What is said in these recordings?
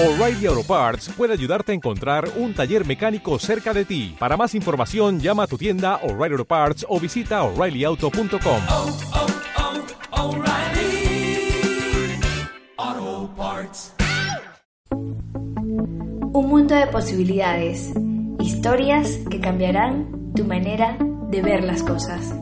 O'Reilly Auto Parts puede ayudarte a encontrar un taller mecánico cerca de ti. Para más información, llama a tu tienda O'Reilly Auto Parts o visita oreillyauto.com. oh, oh, Parts. Un mundo de posibilidades, historias que cambiarán tu manera de ver las cosas.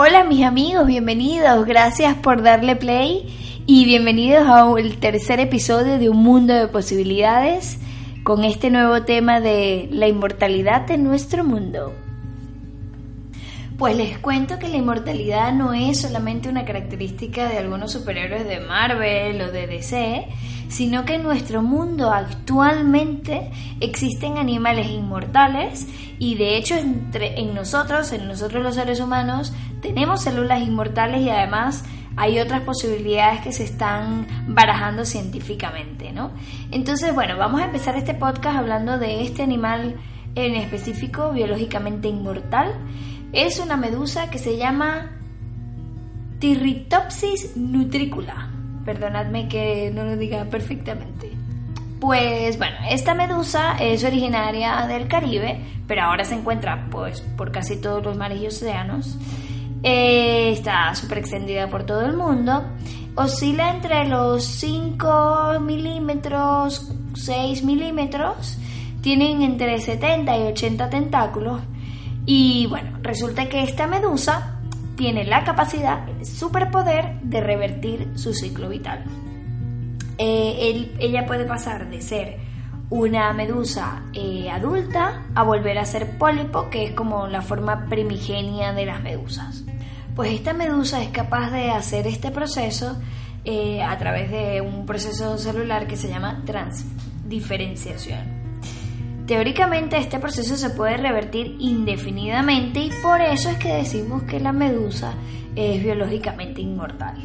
Hola mis amigos, bienvenidos, gracias por darle play y bienvenidos al tercer episodio de Un Mundo de Posibilidades con este nuevo tema de la inmortalidad de nuestro mundo. Pues les cuento que la inmortalidad no es solamente una característica de algunos superhéroes de Marvel o de DC, sino que en nuestro mundo actualmente existen animales inmortales y de hecho entre, en nosotros, en nosotros los seres humanos, tenemos células inmortales y además hay otras posibilidades que se están barajando científicamente, ¿no? Entonces, bueno, vamos a empezar este podcast hablando de este animal en específico biológicamente inmortal. Es una medusa que se llama Tirritopsis nutricula. Perdonadme que no lo diga perfectamente. Pues bueno, esta medusa es originaria del Caribe, pero ahora se encuentra pues por casi todos los mares y océanos. Eh, está súper extendida por todo el mundo. Oscila entre los 5 milímetros, 6 milímetros. Tienen entre 70 y 80 tentáculos. Y bueno, resulta que esta medusa tiene la capacidad, el superpoder de revertir su ciclo vital. Eh, ella puede pasar de ser una medusa eh, adulta a volver a ser pólipo, que es como la forma primigenia de las medusas. Pues esta medusa es capaz de hacer este proceso eh, a través de un proceso celular que se llama transdiferenciación. Teóricamente este proceso se puede revertir indefinidamente y por eso es que decimos que la medusa es biológicamente inmortal.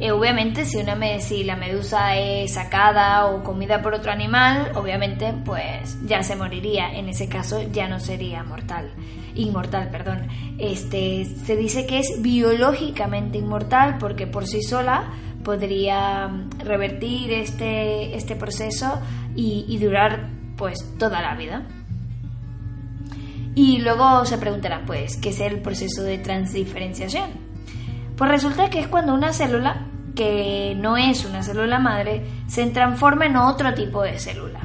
Eh, obviamente si, una si la medusa es sacada o comida por otro animal, obviamente pues ya se moriría. En ese caso ya no sería mortal, inmortal, perdón. Este se dice que es biológicamente inmortal porque por sí sola podría revertir este, este proceso y durar pues toda la vida. Y luego se preguntarán, pues, ¿qué es el proceso de transdiferenciación? Pues resulta que es cuando una célula, que no es una célula madre, se transforma en otro tipo de célula.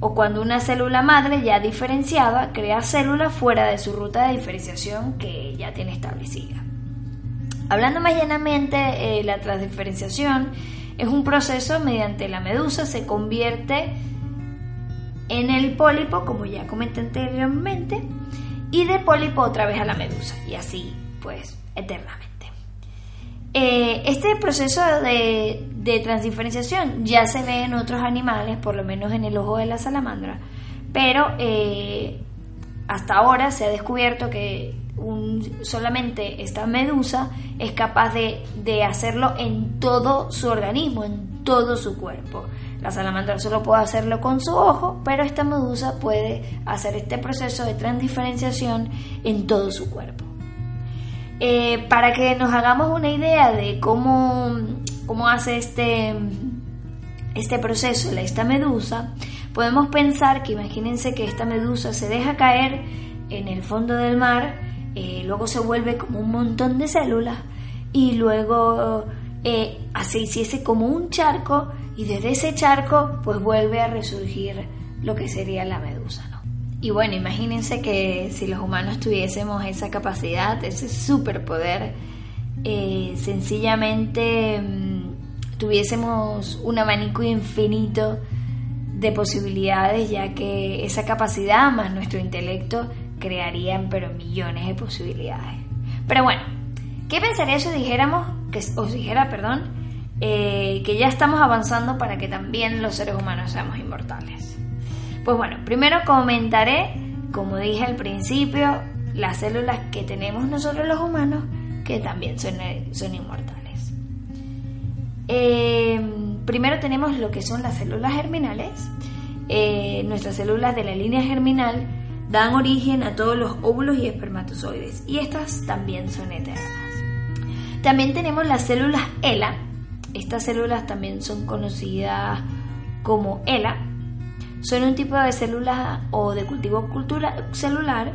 O cuando una célula madre ya diferenciada crea células fuera de su ruta de diferenciación que ya tiene establecida. Hablando más llanamente, eh, la transdiferenciación es un proceso mediante la medusa se convierte en el pólipo, como ya comenté anteriormente, y de pólipo otra vez a la medusa, y así, pues, eternamente. Eh, este proceso de, de, transdiferenciación ya se ve en otros animales, por lo menos en el ojo de la salamandra, pero eh, hasta ahora se ha descubierto que solamente esta medusa es capaz de, de hacerlo en todo su organismo, en todo su cuerpo. La salamandra solo puede hacerlo con su ojo, pero esta medusa puede hacer este proceso de transdiferenciación en todo su cuerpo. Eh, para que nos hagamos una idea de cómo, cómo hace este, este proceso esta medusa, podemos pensar que imagínense que esta medusa se deja caer en el fondo del mar, eh, luego se vuelve como un montón de células y luego eh, así hiciese como un charco y desde ese charco pues vuelve a resurgir lo que sería la medusa. ¿no? Y bueno, imagínense que si los humanos tuviésemos esa capacidad, ese superpoder, eh, sencillamente mmm, tuviésemos un abanico infinito de posibilidades, ya que esa capacidad más nuestro intelecto crearían pero millones de posibilidades. Pero bueno, ¿qué pensaría si dijéramos, que os dijera, perdón, eh, que ya estamos avanzando para que también los seres humanos seamos inmortales? Pues bueno, primero comentaré, como dije al principio, las células que tenemos nosotros los humanos que también son, son inmortales. Eh, primero tenemos lo que son las células germinales. Eh, nuestras células de la línea germinal dan origen a todos los óvulos y espermatozoides y estas también son eternas. También tenemos las células ELA. Estas células también son conocidas como ELA. Son un tipo de células o de cultivo celular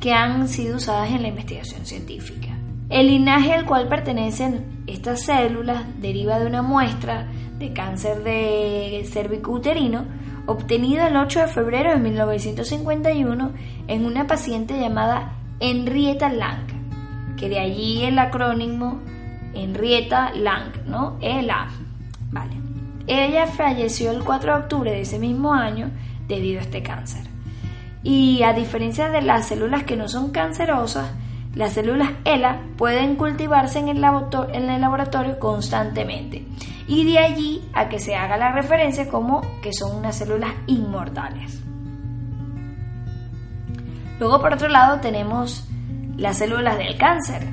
que han sido usadas en la investigación científica. El linaje al cual pertenecen estas células deriva de una muestra de cáncer de cervicouterino obtenida el 8 de febrero de 1951 en una paciente llamada Henrietta Lang, que de allí el acrónimo Henrietta Lang, ¿no? ELA. Vale. Ella falleció el 4 de octubre de ese mismo año debido a este cáncer. Y a diferencia de las células que no son cancerosas, las células ELA pueden cultivarse en el, laboratorio constantemente y de allí a que se haga la referencia como que son unas células inmortales. Luego por otro lado tenemos las células del cáncer.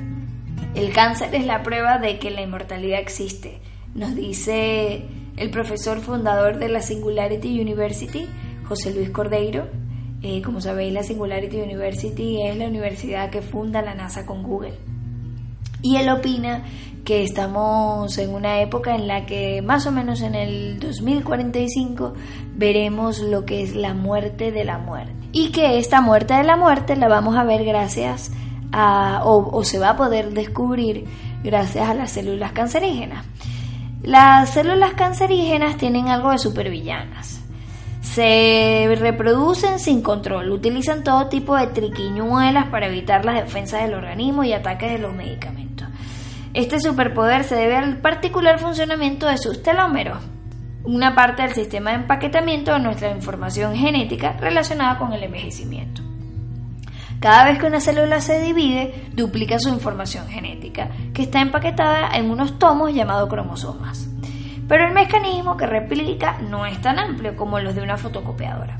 El cáncer es la prueba de que la inmortalidad existe, nos dice el profesor fundador de la Singularity University, José Luis Cordeiro, eh, como sabéis, la Singularity University es la universidad que funda la NASA con Google. Y él opina que estamos en una época en la que más o menos en el 2045 veremos lo que es la muerte de la muerte. Y que esta muerte de la muerte la vamos a ver gracias a, o, se va a poder descubrir gracias a las células cancerígenas. Las células cancerígenas tienen algo de supervillanas se reproducen sin control, utilizan todo tipo de triquiñuelas para evitar las defensas del organismo y ataques de los medicamentos. Este superpoder se debe al particular funcionamiento de sus telómeros, una parte del sistema de empaquetamiento de nuestra información genética relacionada con el envejecimiento. Cada vez que una célula se divide, duplica su información genética, que está empaquetada en unos tomos llamados cromosomas pero el mecanismo que replica no es tan amplio como los de una fotocopiadora.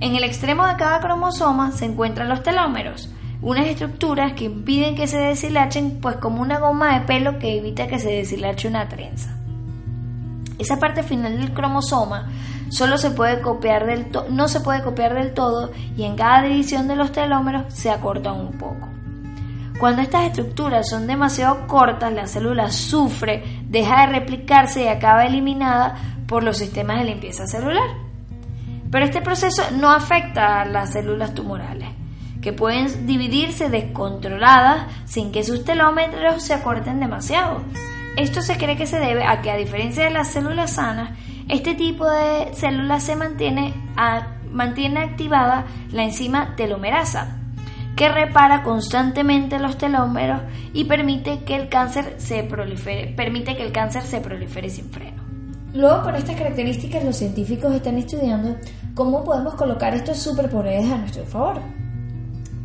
En el extremo de cada cromosoma se encuentran los telómeros, unas estructuras que impiden que se deshilachen, pues como una goma de pelo que evita que se deshilache una trenza. Esa parte final del cromosoma solo se puede copiar del no se puede copiar del todo y en cada división de los telómeros se acorta un poco. Cuando estas estructuras son demasiado cortas, la célula sufre, deja de replicarse y acaba eliminada por los sistemas de limpieza celular. Pero este proceso no afecta a las células tumorales, que pueden dividirse descontroladas sin que sus telómetros se acorten demasiado. Esto se cree que se debe a que a diferencia de las células sanas, este tipo de células se mantiene, activada la enzima telomerasa, que repara constantemente los telómeros y permite que el cáncer se prolifere, permite que el cáncer se prolifere sin freno. Luego, con estas características, los científicos están estudiando cómo podemos colocar estos superpoderes a nuestro favor.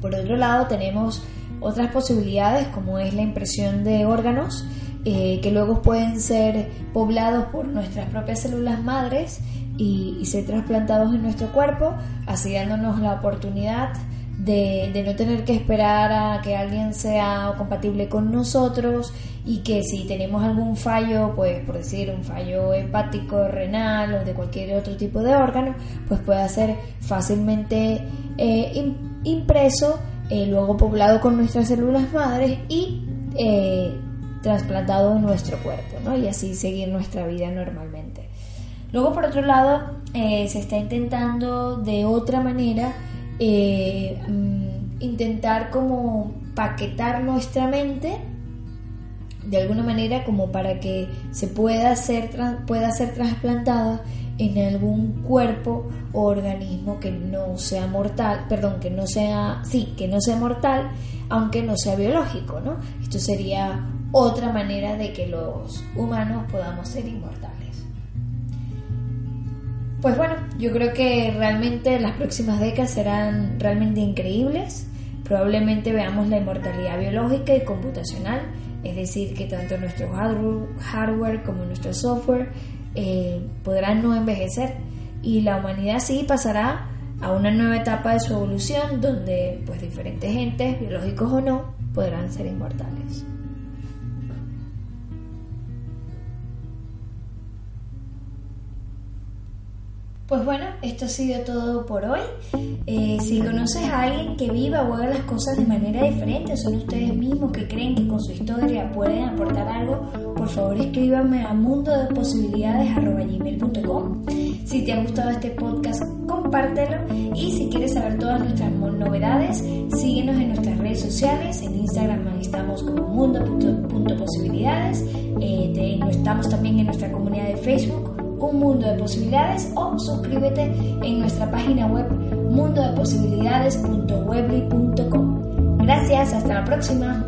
Por otro lado, tenemos otras posibilidades como es la impresión de órganos eh, que luego pueden ser poblados por nuestras propias células madres y, y ser trasplantados en nuestro cuerpo, así dándonos la oportunidad de, no tener que esperar a que alguien sea compatible con nosotros y que si tenemos algún fallo, pues por decir un fallo hepático, renal o de cualquier otro tipo de órgano, pues pueda ser fácilmente eh, impreso, eh, luego poblado con nuestras células madres y eh, trasplantado en nuestro cuerpo, ¿no? Y así seguir nuestra vida normalmente. Luego, por otro lado, se está intentando de otra manera eh, mm, intentar como paquetar nuestra mente de alguna manera como para que se pueda ser, pueda ser trasplantada en algún cuerpo o organismo que no sea mortal, perdón, que no sea, sí, que no sea mortal, aunque no sea biológico, ¿no? Esto sería otra manera de que los humanos podamos ser inmortales. Pues bueno, yo creo que realmente las próximas décadas serán realmente increíbles. Probablemente veamos la inmortalidad biológica y computacional, es decir, que tanto nuestro hardware como nuestro software eh, podrán no envejecer y la humanidad sí pasará a una nueva etapa de su evolución donde pues diferentes entes, biológicos o no, podrán ser inmortales. Pues bueno, esto ha sido todo por hoy. Eh, si conoces a alguien que viva o haga las cosas de manera diferente, son ustedes mismos que creen que con su historia pueden aportar algo, por favor escríbanme a mundodeposibilidades.com. Si te ha gustado este podcast, compártelo. Y si quieres saber todas nuestras novedades, síguenos en nuestras redes sociales. En Instagram estamos como mundo.posibilidades. Eh, estamos también en nuestra comunidad de Facebook un mundo de posibilidades o suscríbete en nuestra página web mundodeposibilidades.webly.com. Gracias, hasta la próxima.